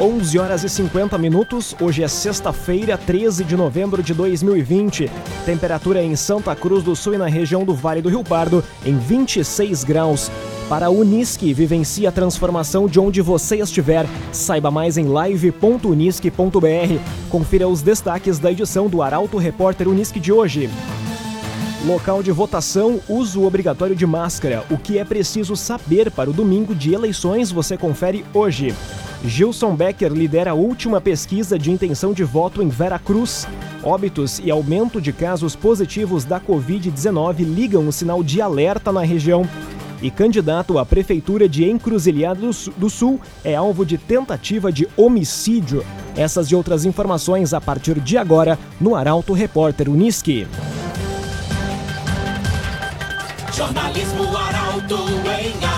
11 horas e 50 minutos. Hoje é sexta-feira, 13 de novembro de 2020. Temperatura em Santa Cruz do Sul e na região do Vale do Rio Pardo em 26 graus. Para a Unisque, vivencie a transformação de onde você estiver. Saiba mais em live.unisque.br. Confira os destaques da edição do Arauto Repórter Unisque de hoje. Local de votação, uso obrigatório de máscara. O que é preciso saber para o domingo de eleições você confere hoje. Gilson Becker lidera a última pesquisa de intenção de voto em Vera Cruz. Óbitos e aumento de casos positivos da Covid-19 ligam o sinal de alerta na região. E candidato à Prefeitura de Encruzilhada do Sul é alvo de tentativa de homicídio. Essas e outras informações a partir de agora no Arauto Repórter Uniski. Jornalismo Arauto em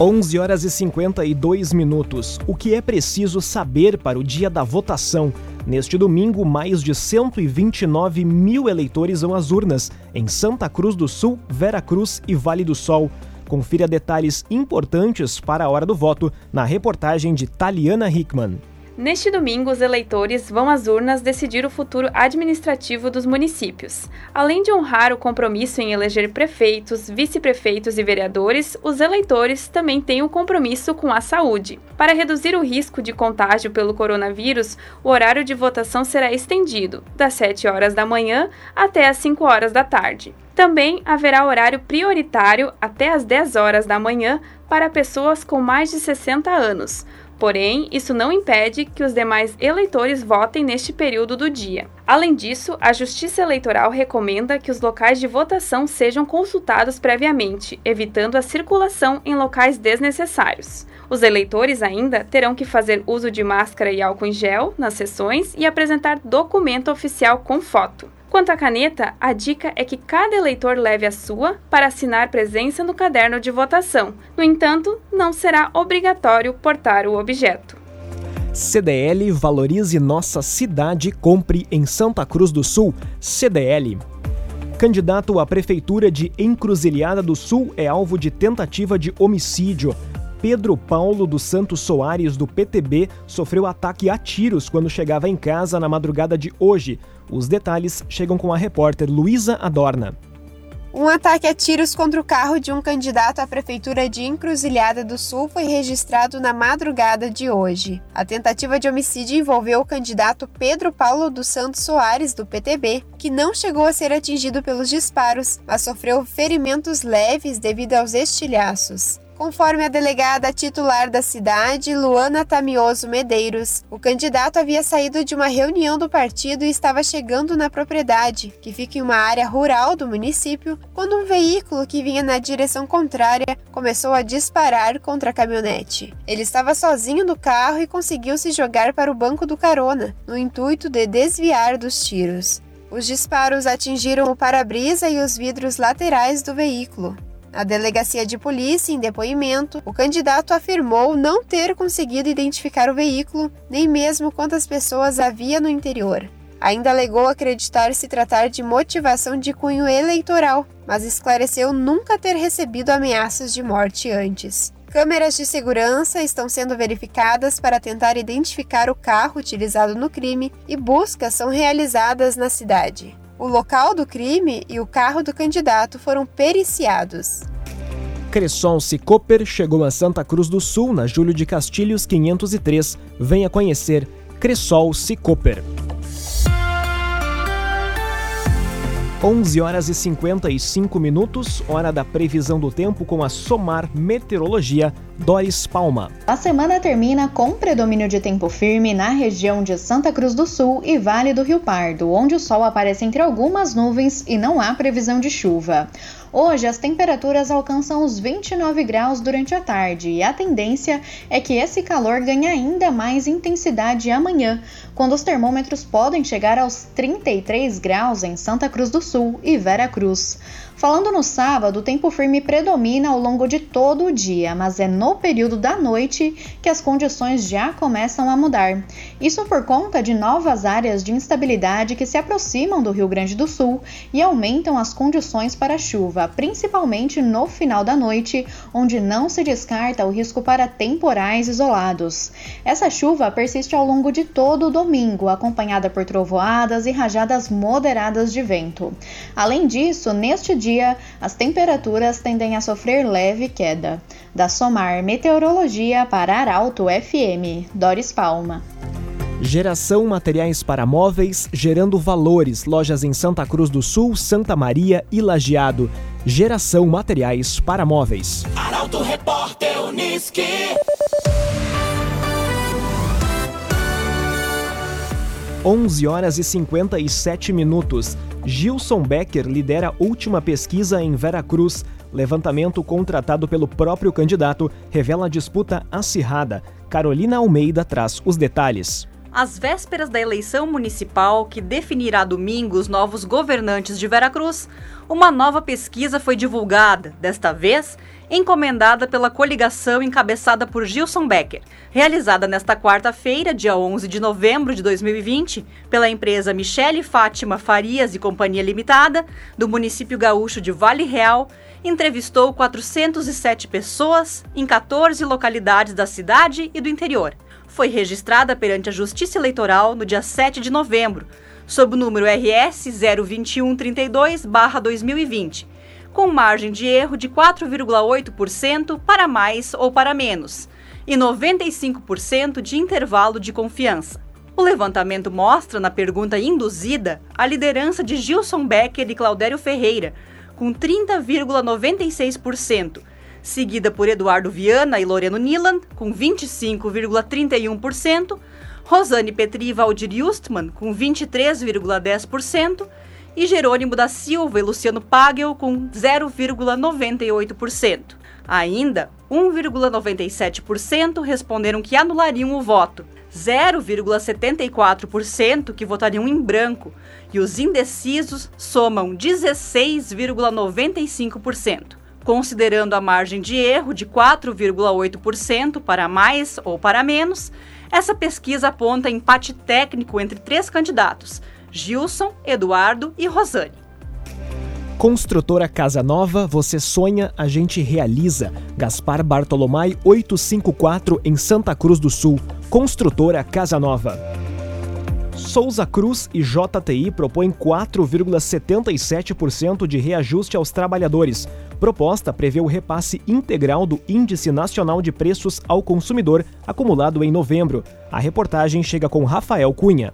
11 horas e 52 minutos. O que é preciso saber para o dia da votação? Neste domingo, mais de 129 mil eleitores vão às urnas em Santa Cruz do Sul, Vera Cruz e Vale do Sol. Confira detalhes importantes para a hora do voto na reportagem de Taliana Hickman. Neste domingo, os eleitores vão às urnas decidir o futuro administrativo dos municípios. Além de honrar o compromisso em eleger prefeitos, vice-prefeitos e vereadores, os eleitores também têm um compromisso com a saúde. Para reduzir o risco de contágio pelo coronavírus, o horário de votação será estendido, das 7 horas da manhã até as 5 horas da tarde. Também haverá horário prioritário até as 10 horas da manhã para pessoas com mais de 60 anos Porém, isso não impede que os demais eleitores votem neste período do dia. Além disso, a Justiça Eleitoral recomenda que os locais de votação sejam consultados previamente, evitando a circulação em locais desnecessários. Os eleitores ainda terão que fazer uso de máscara e álcool em gel nas sessões e apresentar documento oficial com foto. Quanto à caneta, a dica é que cada eleitor leve a sua para assinar presença no caderno de votação. No entanto, não será obrigatório portar o objeto. CDL Valorize Nossa Cidade Compre em Santa Cruz do Sul. CDL. Candidato à Prefeitura de Encruzilhada do Sul é alvo de tentativa de homicídio. Pedro Paulo dos Santos Soares, do PTB, sofreu ataque a tiros quando chegava em casa na madrugada de hoje. Os detalhes chegam com a repórter Luísa Adorna. Um ataque a tiros contra o carro de um candidato à Prefeitura de Encruzilhada do Sul foi registrado na madrugada de hoje. A tentativa de homicídio envolveu o candidato Pedro Paulo dos Santos Soares, do PTB, que não chegou a ser atingido pelos disparos, mas sofreu ferimentos leves devido aos estilhaços. Conforme a delegada titular da cidade, Luana Tamioso Medeiros, o candidato havia saído de uma reunião do partido e estava chegando na propriedade, que fica em uma área rural do município, quando um veículo que vinha na direção contrária começou a disparar contra a caminhonete. Ele estava sozinho no carro e conseguiu se jogar para o banco do carona, no intuito de desviar dos tiros. Os disparos atingiram o para-brisa e os vidros laterais do veículo. Na delegacia de polícia, em depoimento, o candidato afirmou não ter conseguido identificar o veículo, nem mesmo quantas pessoas havia no interior. Ainda alegou acreditar se tratar de motivação de cunho eleitoral, mas esclareceu nunca ter recebido ameaças de morte antes. Câmeras de segurança estão sendo verificadas para tentar identificar o carro utilizado no crime e buscas são realizadas na cidade. O local do crime e o carro do candidato foram periciados. Cresson Cicoper chegou a Santa Cruz do Sul na Júlio de Castilhos 503. Venha conhecer Cressol Cicoper. 11 horas e 55 minutos, hora da previsão do tempo com a Somar Meteorologia. Doris Palma. A semana termina com predomínio de tempo firme na região de Santa Cruz do Sul e Vale do Rio Pardo, onde o sol aparece entre algumas nuvens e não há previsão de chuva. Hoje, as temperaturas alcançam os 29 graus durante a tarde e a tendência é que esse calor ganhe ainda mais intensidade amanhã, quando os termômetros podem chegar aos 33 graus em Santa Cruz do Sul e Vera Cruz. Falando no sábado, o tempo firme predomina ao longo de todo o dia, mas é no período da noite que as condições já começam a mudar. Isso por conta de novas áreas de instabilidade que se aproximam do Rio Grande do Sul e aumentam as condições para chuva, principalmente no final da noite, onde não se descarta o risco para temporais isolados. Essa chuva persiste ao longo de todo o domingo, acompanhada por trovoadas e rajadas moderadas de vento. Além disso, neste dia dia, as temperaturas tendem a sofrer leve queda. Da Somar Meteorologia para Arauto FM, Doris Palma. Geração Materiais para Móveis, gerando valores. Lojas em Santa Cruz do Sul, Santa Maria e Lajeado. Geração Materiais para Móveis. Arauto Repórter Uniski. 11 horas e 57 minutos. Gilson Becker lidera última pesquisa em Veracruz. Levantamento contratado pelo próprio candidato revela disputa acirrada. Carolina Almeida traz os detalhes. Às vésperas da eleição municipal, que definirá domingo os novos governantes de Veracruz, uma nova pesquisa foi divulgada, desta vez encomendada pela coligação encabeçada por Gilson Becker, realizada nesta quarta-feira, dia 11 de novembro de 2020, pela empresa Michele Fátima Farias e Companhia Limitada, do município gaúcho de Vale Real, entrevistou 407 pessoas em 14 localidades da cidade e do interior. Foi registrada perante a Justiça Eleitoral no dia 7 de novembro, sob o número RS 02132-2020 com margem de erro de 4,8% para mais ou para menos, e 95% de intervalo de confiança. O levantamento mostra, na pergunta induzida, a liderança de Gilson Becker e Claudério Ferreira, com 30,96%, seguida por Eduardo Viana e Loreno Nilan, com 25,31%, Rosane Petri e Valdir Justman, com 23,10%, e Jerônimo da Silva e Luciano Pagel com 0,98%. Ainda, 1,97% responderam que anulariam o voto, 0,74% que votariam em branco e os indecisos somam 16,95%. Considerando a margem de erro de 4,8% para mais ou para menos, essa pesquisa aponta empate técnico entre três candidatos, Gilson, Eduardo e Rosane. Construtora Casa Nova, você sonha, a gente realiza. Gaspar Bartolomai 854 em Santa Cruz do Sul. Construtora Casa Nova. Souza Cruz e JTI propõem 4,77% de reajuste aos trabalhadores. Proposta prevê o repasse integral do Índice Nacional de Preços ao Consumidor, acumulado em novembro. A reportagem chega com Rafael Cunha.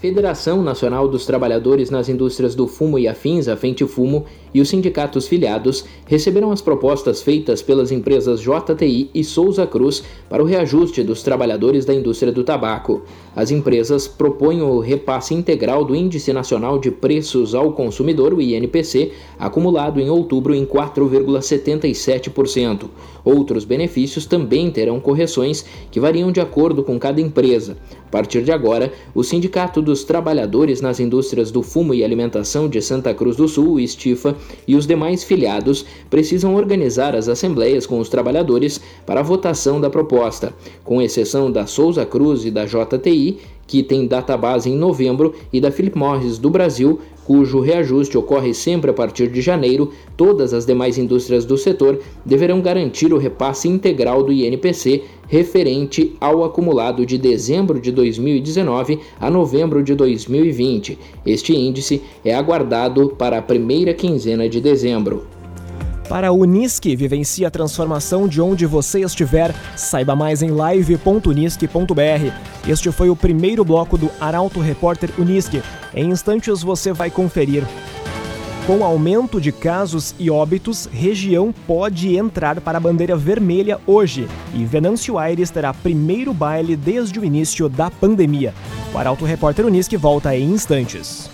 Federação Nacional dos Trabalhadores nas Indústrias do Fumo e Afins, a Fente Fumo, e os sindicatos filiados receberam as propostas feitas pelas empresas JTI e Souza Cruz para o reajuste dos trabalhadores da indústria do tabaco. As empresas propõem o repasse integral do Índice Nacional de Preços ao Consumidor, o INPC, acumulado em outubro em 4,77%. Outros benefícios também terão correções que variam de acordo com cada empresa. A partir de agora, o Sindicato dos Trabalhadores nas Indústrias do Fumo e Alimentação de Santa Cruz do Sul, o STIFA, e os demais filiados precisam organizar as assembleias com os trabalhadores para a votação da proposta. Com exceção da Souza Cruz e da JTI, que tem data base em novembro, e da Philip Morris do Brasil, cujo reajuste ocorre sempre a partir de janeiro, todas as demais indústrias do setor deverão garantir o repasse integral do INPC referente ao acumulado de dezembro de 2019 a novembro de 2020. Este índice é aguardado para a primeira quinzena de dezembro. Para a Unisque, vivencie a transformação de onde você estiver. Saiba mais em live.unisque.br. Este foi o primeiro bloco do Arauto Repórter Unisque. Em instantes você vai conferir. Com aumento de casos e óbitos, região pode entrar para a bandeira vermelha hoje e Venâncio Aires terá primeiro baile desde o início da pandemia. O Arauto Repórter Unisque volta em instantes.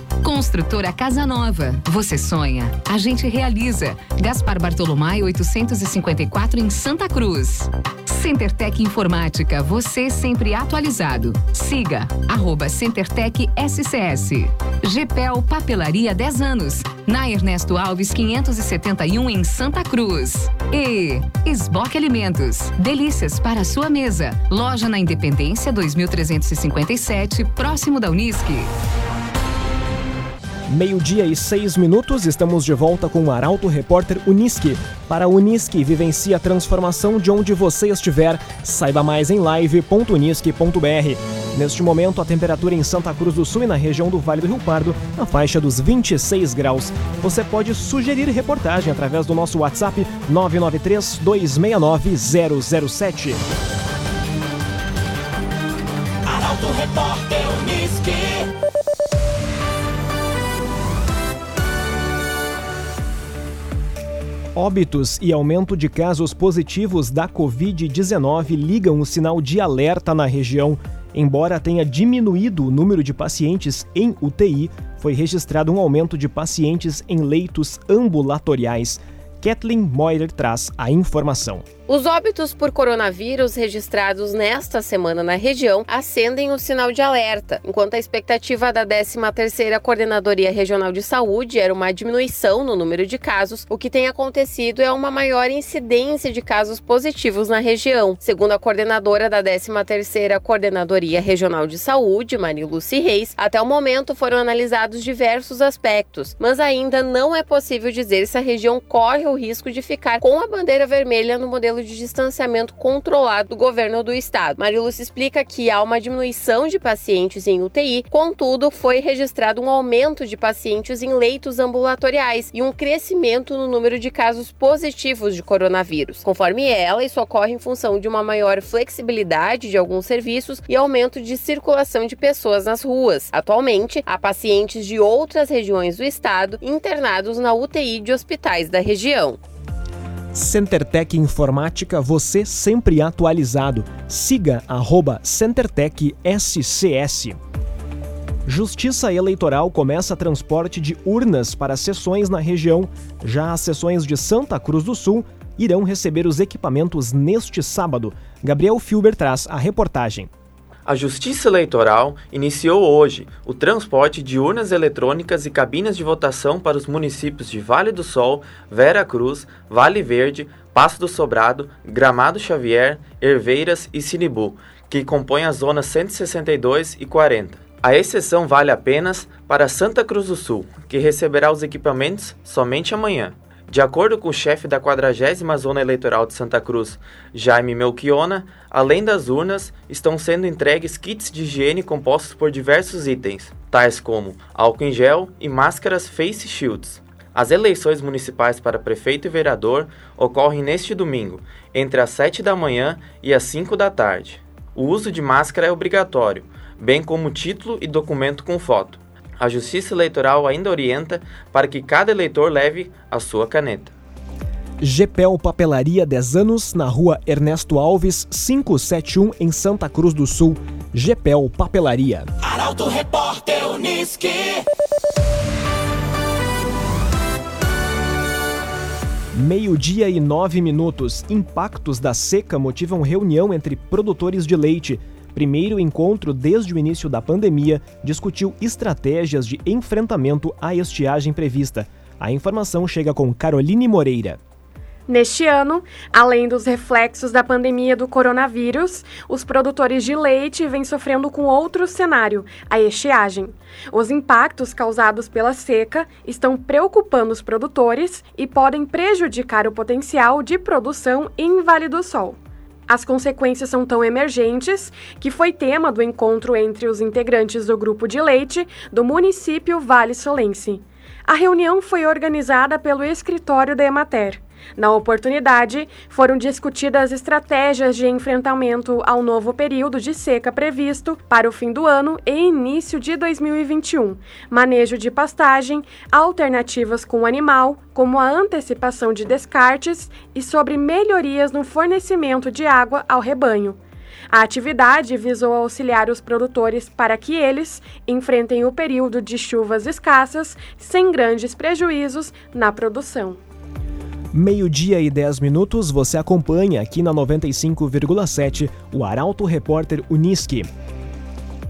Construtora Casa Nova. Você sonha, a gente realiza. Gaspar Bartolomai 854 em Santa Cruz. CenterTech Informática, você sempre atualizado. Siga arroba CenterTech SCS. GPEL Papelaria 10 anos, na Ernesto Alves 571 em Santa Cruz. E Esboque Alimentos, delícias para sua mesa. Loja na Independência 2357, próximo da Unisque. Meio-dia e seis minutos, estamos de volta com o Arauto Repórter Unisque. Para Unisque, vivencie a transformação de onde você estiver. Saiba mais em live.unisque.br. Neste momento, a temperatura em Santa Cruz do Sul e na região do Vale do Rio Pardo, na faixa dos 26 graus. Você pode sugerir reportagem através do nosso WhatsApp 993 269 007. Arauto Repórter Unisque. Óbitos e aumento de casos positivos da Covid-19 ligam o sinal de alerta na região. Embora tenha diminuído o número de pacientes em UTI, foi registrado um aumento de pacientes em leitos ambulatoriais. Kathleen Moyer traz a informação. Os óbitos por coronavírus registrados nesta semana na região acendem o sinal de alerta, enquanto a expectativa da 13ª Coordenadoria Regional de Saúde era uma diminuição no número de casos, o que tem acontecido é uma maior incidência de casos positivos na região. Segundo a coordenadora da 13ª Coordenadoria Regional de Saúde, Mariluce Reis, até o momento foram analisados diversos aspectos, mas ainda não é possível dizer se a região corre o risco de ficar com a bandeira vermelha no modelo de distanciamento controlado do governo do estado. Mariluce explica que há uma diminuição de pacientes em UTI, contudo, foi registrado um aumento de pacientes em leitos ambulatoriais e um crescimento no número de casos positivos de coronavírus. Conforme ela, isso ocorre em função de uma maior flexibilidade de alguns serviços e aumento de circulação de pessoas nas ruas. Atualmente, há pacientes de outras regiões do estado internados na UTI de hospitais da região. CenterTech Informática, você sempre atualizado. Siga arroba CenterTech SCS. Justiça Eleitoral começa transporte de urnas para sessões na região. Já as sessões de Santa Cruz do Sul irão receber os equipamentos neste sábado. Gabriel Filber traz a reportagem. A Justiça Eleitoral iniciou hoje o transporte de urnas eletrônicas e cabinas de votação para os municípios de Vale do Sol, Vera Cruz, Vale Verde, Passo do Sobrado, Gramado Xavier, Herveiras e Sinibu, que compõem as zonas 162 e 40. A exceção vale apenas para Santa Cruz do Sul, que receberá os equipamentos somente amanhã. De acordo com o chefe da 40 Zona Eleitoral de Santa Cruz, Jaime Melchiona, além das urnas, estão sendo entregues kits de higiene compostos por diversos itens, tais como álcool em gel e máscaras face shields. As eleições municipais para prefeito e vereador ocorrem neste domingo, entre as 7 da manhã e as 5 da tarde. O uso de máscara é obrigatório, bem como título e documento com foto a Justiça Eleitoral ainda orienta para que cada eleitor leve a sua caneta. GPEL Papelaria 10 anos, na rua Ernesto Alves, 571, em Santa Cruz do Sul. GPEL Papelaria. Arauto Repórter Unisque. Meio-dia e nove minutos. Impactos da seca motivam reunião entre produtores de leite. Primeiro encontro desde o início da pandemia discutiu estratégias de enfrentamento à estiagem prevista. A informação chega com Caroline Moreira. Neste ano, além dos reflexos da pandemia do coronavírus, os produtores de leite vêm sofrendo com outro cenário, a estiagem. Os impactos causados pela seca estão preocupando os produtores e podem prejudicar o potencial de produção em Vale do Sol. As consequências são tão emergentes que foi tema do encontro entre os integrantes do grupo de leite do município Vale Solense. A reunião foi organizada pelo escritório da Emater. Na oportunidade, foram discutidas estratégias de enfrentamento ao novo período de seca previsto para o fim do ano e início de 2021, manejo de pastagem, alternativas com o animal, como a antecipação de descartes e sobre melhorias no fornecimento de água ao rebanho. A atividade visou auxiliar os produtores para que eles enfrentem o período de chuvas escassas sem grandes prejuízos na produção. Meio-dia e 10 minutos, você acompanha aqui na 95,7 o Arauto Repórter Uniski.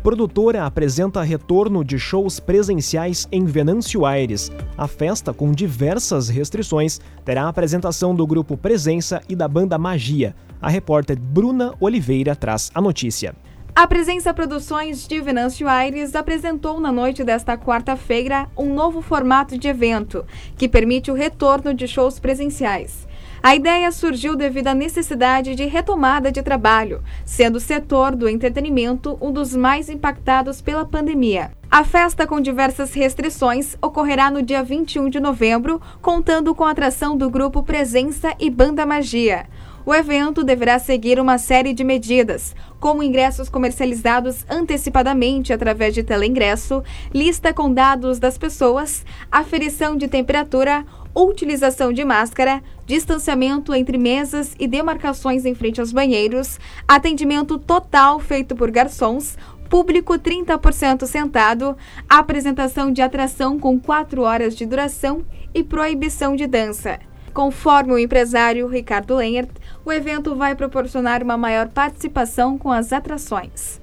Produtora apresenta retorno de shows presenciais em Venâncio Aires. A festa, com diversas restrições, terá a apresentação do grupo Presença e da banda Magia. A repórter Bruna Oliveira traz a notícia. A Presença Produções de Venâncio Aires apresentou na noite desta quarta-feira um novo formato de evento, que permite o retorno de shows presenciais. A ideia surgiu devido à necessidade de retomada de trabalho, sendo o setor do entretenimento um dos mais impactados pela pandemia. A festa, com diversas restrições, ocorrerá no dia 21 de novembro, contando com a atração do grupo Presença e Banda Magia. O evento deverá seguir uma série de medidas, como ingressos comercializados antecipadamente através de teleingresso, lista com dados das pessoas, aferição de temperatura, utilização de máscara, distanciamento entre mesas e demarcações em frente aos banheiros, atendimento total feito por garçons, público 30% sentado, apresentação de atração com 4 horas de duração e proibição de dança. Conforme o empresário Ricardo Lenhert, o evento vai proporcionar uma maior participação com as atrações.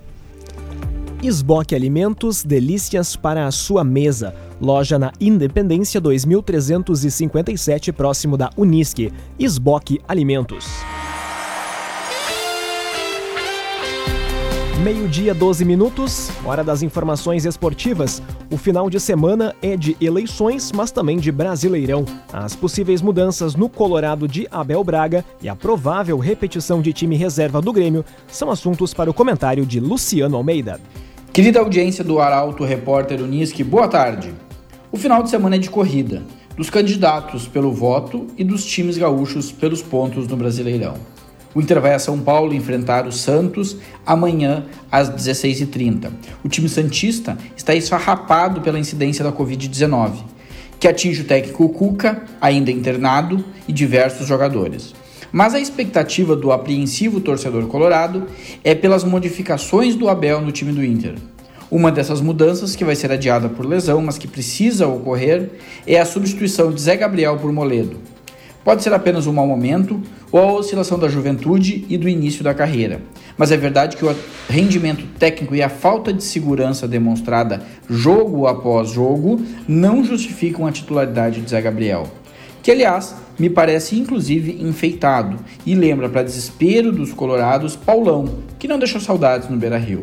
Esboque Alimentos, delícias para a sua mesa. Loja na Independência 2357, próximo da Unisque. Esboque Alimentos. Meio-dia, 12 minutos, hora das informações esportivas. O final de semana é de eleições, mas também de Brasileirão. As possíveis mudanças no Colorado de Abel Braga e a provável repetição de time reserva do Grêmio são assuntos para o comentário de Luciano Almeida. Querida audiência do Arauto Repórter Unisque, boa tarde. O final de semana é de corrida, dos candidatos pelo voto e dos times gaúchos pelos pontos no Brasileirão. O Inter vai a São Paulo enfrentar o Santos amanhã às 16h30. O time Santista está esfarrapado pela incidência da Covid-19, que atinge o técnico Cuca, ainda internado, e diversos jogadores. Mas a expectativa do apreensivo torcedor colorado é pelas modificações do Abel no time do Inter. Uma dessas mudanças, que vai ser adiada por lesão, mas que precisa ocorrer, é a substituição de Zé Gabriel por Moledo. Pode ser apenas um mau momento ou a oscilação da juventude e do início da carreira. Mas é verdade que o rendimento técnico e a falta de segurança demonstrada jogo após jogo não justificam a titularidade de Zé Gabriel, que aliás me parece inclusive enfeitado e lembra para desespero dos colorados Paulão, que não deixou saudades no Beira-Rio.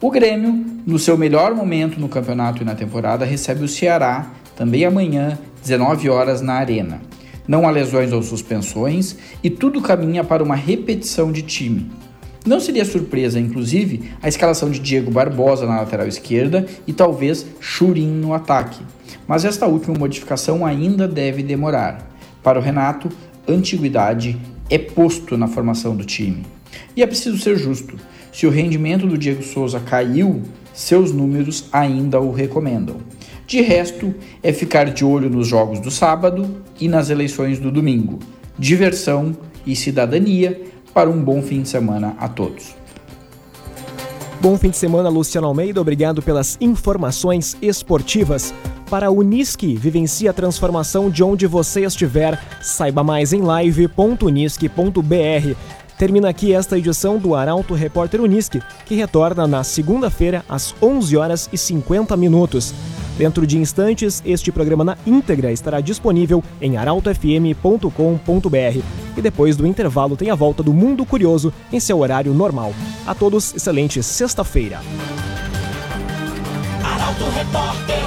O Grêmio, no seu melhor momento no campeonato e na temporada, recebe o Ceará também amanhã, 19 horas na Arena não há lesões ou suspensões e tudo caminha para uma repetição de time. Não seria surpresa, inclusive, a escalação de Diego Barbosa na lateral esquerda e talvez Churin no ataque. Mas esta última modificação ainda deve demorar. Para o Renato, antiguidade é posto na formação do time. E é preciso ser justo. Se o rendimento do Diego Souza caiu, seus números ainda o recomendam. De resto, é ficar de olho nos jogos do sábado e nas eleições do domingo. Diversão e cidadania para um bom fim de semana a todos. Bom fim de semana, Luciano Almeida. Obrigado pelas informações esportivas. Para a Unisque, vivencie a transformação de onde você estiver. Saiba mais em live.unisque.br. Termina aqui esta edição do Arauto Repórter Unisque, que retorna na segunda-feira às 11 horas e 50 minutos. Dentro de instantes, este programa na íntegra estará disponível em arautofm.com.br. E depois do intervalo tem a volta do Mundo Curioso em seu horário normal. A todos, excelente sexta-feira. Arauto Repórter